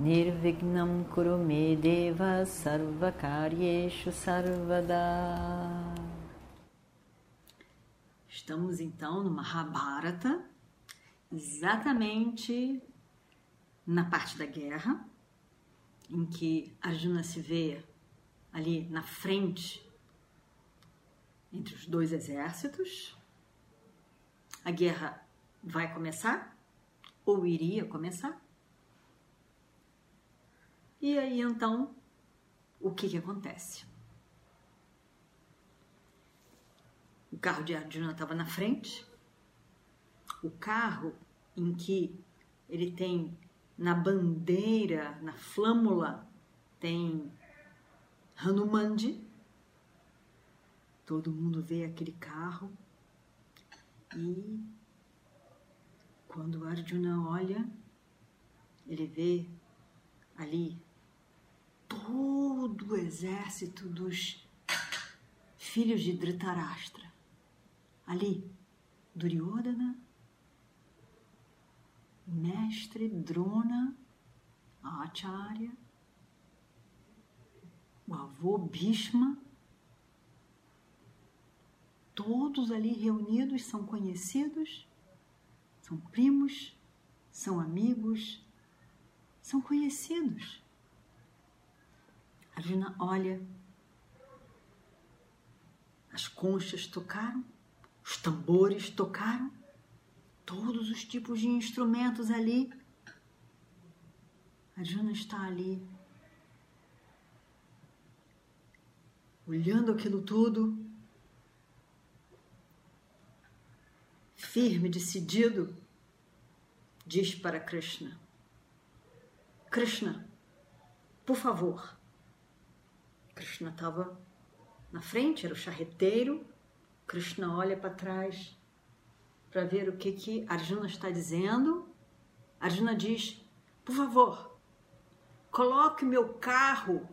Nirvignam Kurume Deva Sarvakaryeshu Sarvada Estamos então no Mahabharata, exatamente na parte da guerra, em que Arjuna se vê ali na frente entre os dois exércitos. A guerra vai começar, ou iria começar. E aí então, o que, que acontece? O carro de Arjuna estava na frente. O carro em que ele tem na bandeira, na flâmula, tem Hanumandi. Todo mundo vê aquele carro e quando Arjuna olha, ele vê ali todo o exército dos filhos de Dhritarashtra ali, Duryodhana, mestre Drona, Acharya, o avô Bhishma, todos ali reunidos são conhecidos, são primos, são amigos, são conhecidos. Arjuna olha, as conchas tocaram, os tambores tocaram, todos os tipos de instrumentos ali. A Jana está ali, olhando aquilo tudo, firme, decidido, diz para Krishna: Krishna, por favor. Krishna estava na frente, era o charreteiro, Krishna olha para trás para ver o que, que Arjuna está dizendo. Arjuna diz: Por favor, coloque meu carro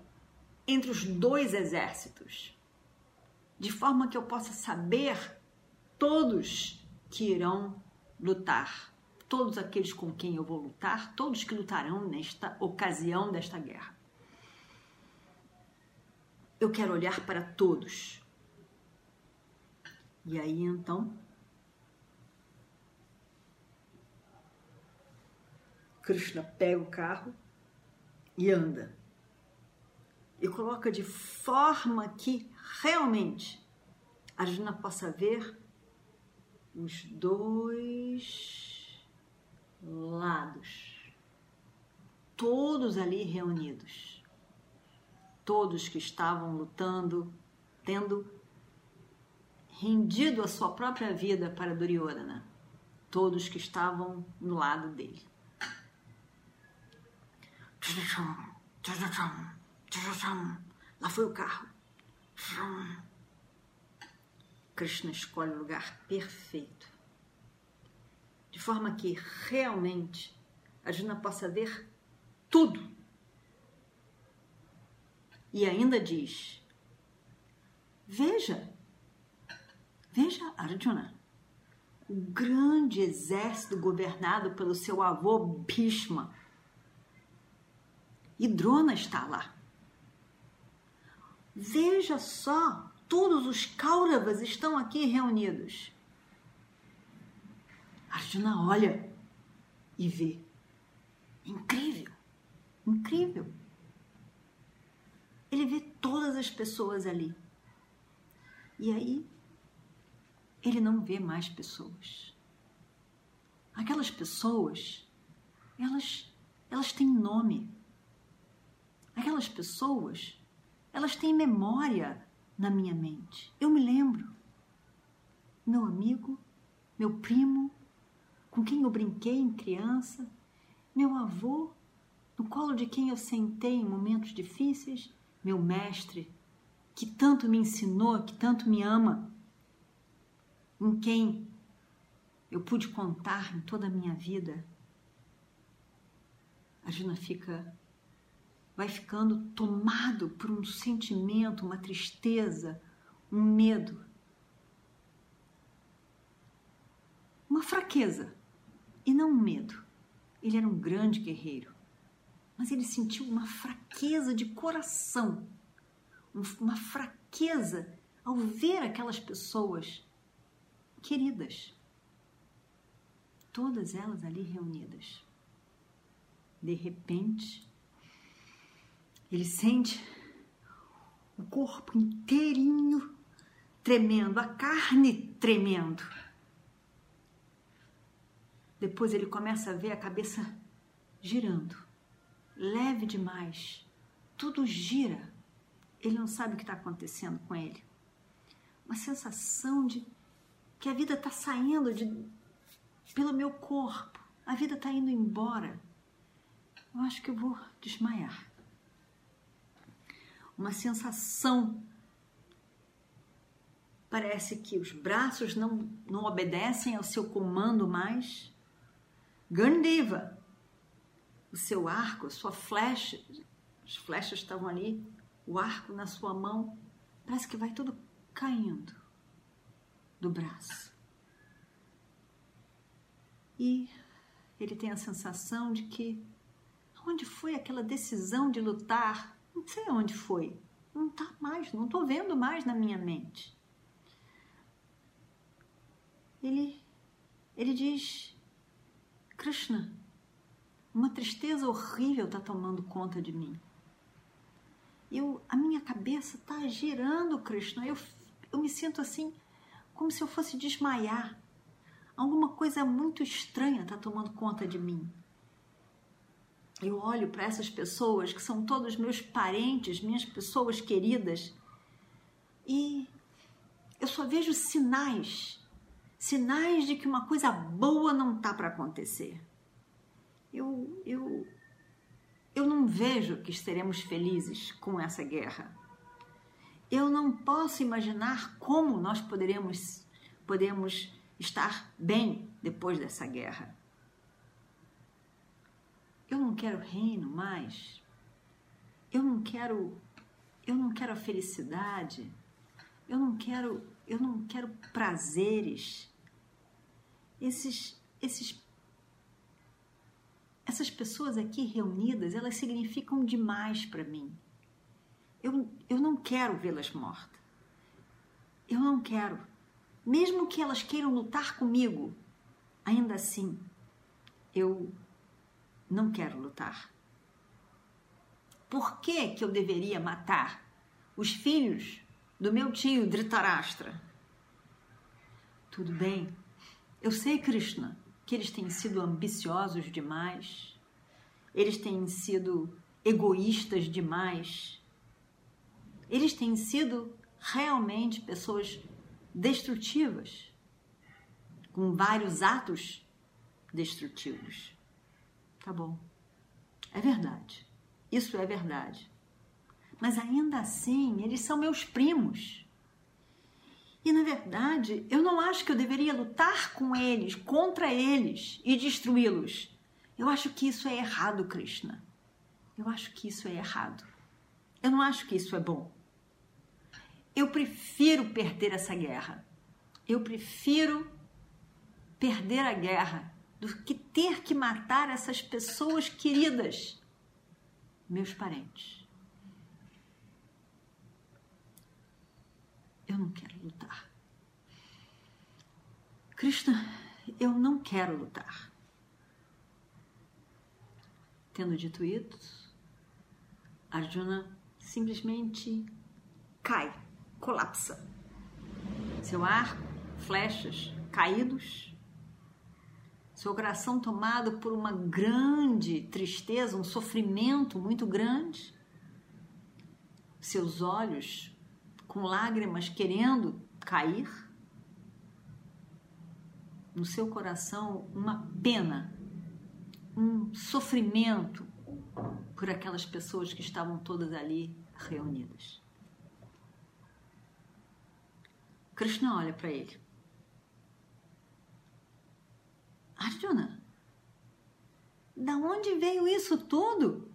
entre os dois exércitos, de forma que eu possa saber todos que irão lutar, todos aqueles com quem eu vou lutar, todos que lutarão nesta ocasião desta guerra. Eu quero olhar para todos. E aí então Krishna pega o carro e anda. E coloca de forma que realmente Arjuna possa ver os dois lados, todos ali reunidos, todos que estavam lutando, tendo rendido a sua própria vida para Duryodhana, todos que estavam no lado dele. Lá foi o carro. Krishna escolhe o lugar perfeito, de forma que realmente Arjuna possa ver tudo. E ainda diz: Veja, Veja Arjuna, o grande exército governado pelo seu avô Bhishma. E Drona está lá. Veja só, todos os Kauravas estão aqui reunidos. Arjuna olha e vê. Incrível, incrível. Vê todas as pessoas ali. E aí ele não vê mais pessoas. Aquelas pessoas, elas, elas têm nome. Aquelas pessoas, elas têm memória na minha mente. Eu me lembro. Meu amigo, meu primo, com quem eu brinquei em criança, meu avô, no colo de quem eu sentei em momentos difíceis, meu mestre, que tanto me ensinou, que tanto me ama, em quem eu pude contar em toda a minha vida. A Juna fica vai ficando tomado por um sentimento, uma tristeza, um medo, uma fraqueza e não um medo. Ele era um grande guerreiro, mas ele sentiu uma fraqueza de coração, uma fraqueza ao ver aquelas pessoas queridas, todas elas ali reunidas. De repente, ele sente o corpo inteirinho tremendo, a carne tremendo. Depois ele começa a ver a cabeça girando, leve demais. Tudo gira. Ele não sabe o que está acontecendo com ele. Uma sensação de que a vida está saindo de, pelo meu corpo. A vida está indo embora. Eu acho que eu vou desmaiar. Uma sensação. Parece que os braços não, não obedecem ao seu comando mais. Gandiva, o seu arco, a sua flecha, as flechas estavam ali, o arco na sua mão, parece que vai tudo caindo do braço. E ele tem a sensação de que onde foi aquela decisão de lutar? Não sei onde foi. Não está mais, não estou vendo mais na minha mente. Ele, ele diz Krishna, uma tristeza horrível está tomando conta de mim. Eu, a minha cabeça está girando, Krishna. Eu, eu me sinto assim, como se eu fosse desmaiar. Alguma coisa muito estranha está tomando conta de mim. Eu olho para essas pessoas que são todos meus parentes, minhas pessoas queridas, e eu só vejo sinais sinais de que uma coisa boa não está para acontecer. Eu, eu, eu não vejo que estaremos felizes com essa guerra. Eu não posso imaginar como nós poderemos, podemos estar bem depois dessa guerra. Eu não quero reino mais. Eu não quero eu não quero a felicidade. Eu não quero eu não quero prazeres. Esses, esses, essas pessoas aqui reunidas, elas significam demais para mim. Eu, eu não quero vê-las mortas. Eu não quero. Mesmo que elas queiram lutar comigo, ainda assim, eu não quero lutar. Por que, que eu deveria matar os filhos do meu tio Dhritarashtra. Tudo bem, eu sei, Krishna, que eles têm sido ambiciosos demais, eles têm sido egoístas demais, eles têm sido realmente pessoas destrutivas, com vários atos destrutivos. Tá bom, é verdade, isso é verdade mas ainda assim eles são meus primos. E na verdade, eu não acho que eu deveria lutar com eles, contra eles e destruí-los. Eu acho que isso é errado, Krishna. Eu acho que isso é errado. Eu não acho que isso é bom. Eu prefiro perder essa guerra. Eu prefiro perder a guerra do que ter que matar essas pessoas queridas, meus parentes. Eu não quero lutar. Krishna, eu não quero lutar. Tendo dito isso, Arjuna simplesmente cai, colapsa. Seu arco, flechas caídos, seu coração tomado por uma grande tristeza, um sofrimento muito grande, seus olhos com lágrimas querendo cair, no seu coração uma pena, um sofrimento por aquelas pessoas que estavam todas ali reunidas. Krishna olha para ele. Arjuna, da onde veio isso tudo?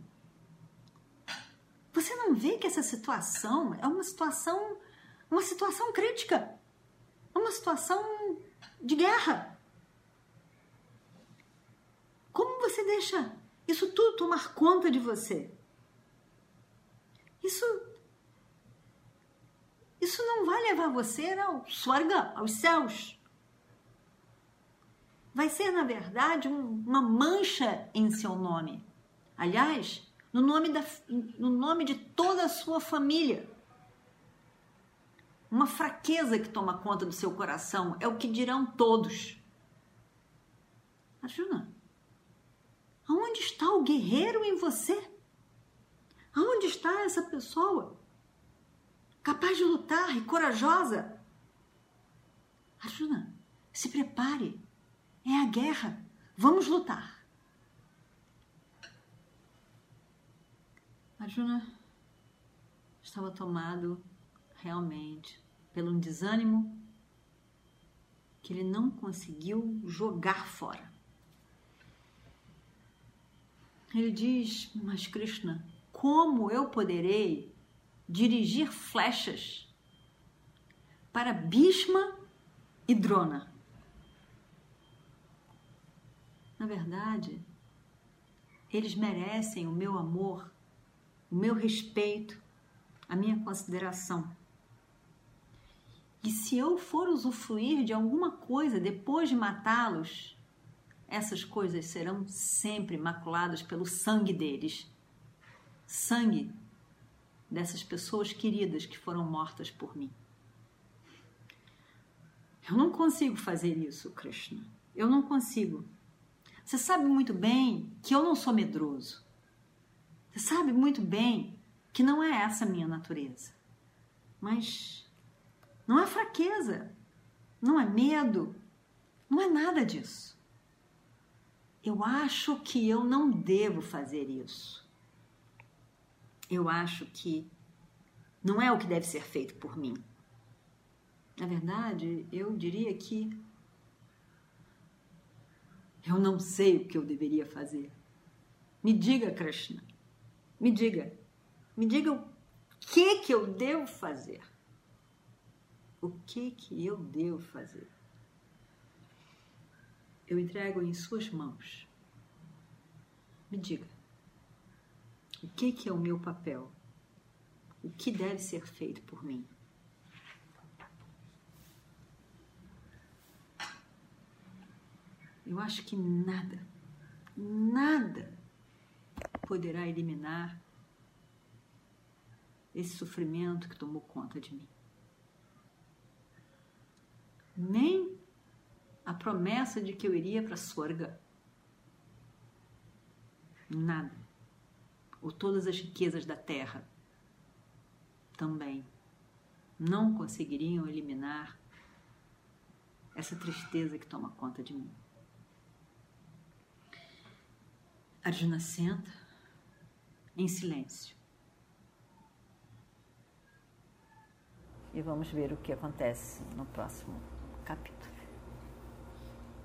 Você não vê que essa situação é uma situação, uma situação crítica, uma situação de guerra. Como você deixa isso tudo tomar conta de você? Isso isso não vai levar você ao swarga, aos céus. Vai ser, na verdade, um, uma mancha em seu nome. Aliás, no nome, da, no nome de toda a sua família. Uma fraqueza que toma conta do seu coração é o que dirão todos. Arjuna, aonde está o guerreiro em você? Aonde está essa pessoa capaz de lutar e corajosa? Arjuna, se prepare. É a guerra. Vamos lutar. Arjuna estava tomado realmente pelo um desânimo que ele não conseguiu jogar fora. Ele diz: Mas Krishna, como eu poderei dirigir flechas para Bhishma e Drona? Na verdade, eles merecem o meu amor o meu respeito, a minha consideração. E se eu for usufruir de alguma coisa depois de matá-los, essas coisas serão sempre maculadas pelo sangue deles sangue dessas pessoas queridas que foram mortas por mim. Eu não consigo fazer isso, Krishna. Eu não consigo. Você sabe muito bem que eu não sou medroso. Você sabe muito bem que não é essa a minha natureza. Mas não é fraqueza, não é medo, não é nada disso. Eu acho que eu não devo fazer isso. Eu acho que não é o que deve ser feito por mim. Na verdade, eu diria que eu não sei o que eu deveria fazer. Me diga, Krishna, me diga, me diga o que que eu devo fazer. O que que eu devo fazer? Eu entrego em suas mãos. Me diga, o que que é o meu papel? O que deve ser feito por mim? Eu acho que nada, nada poderá eliminar esse sofrimento que tomou conta de mim. Nem a promessa de que eu iria para Sorga. Nada. Ou todas as riquezas da terra também não conseguiriam eliminar essa tristeza que toma conta de mim. Arjuna senta em silêncio. E vamos ver o que acontece no próximo capítulo.